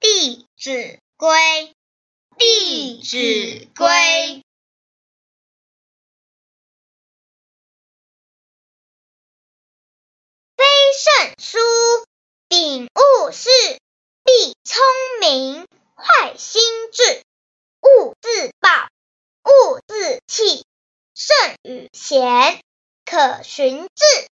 《弟子规》。《弟子规》。非圣书，秉勿事，必聪明；坏心智，勿自暴，勿自弃。圣与贤，可循志。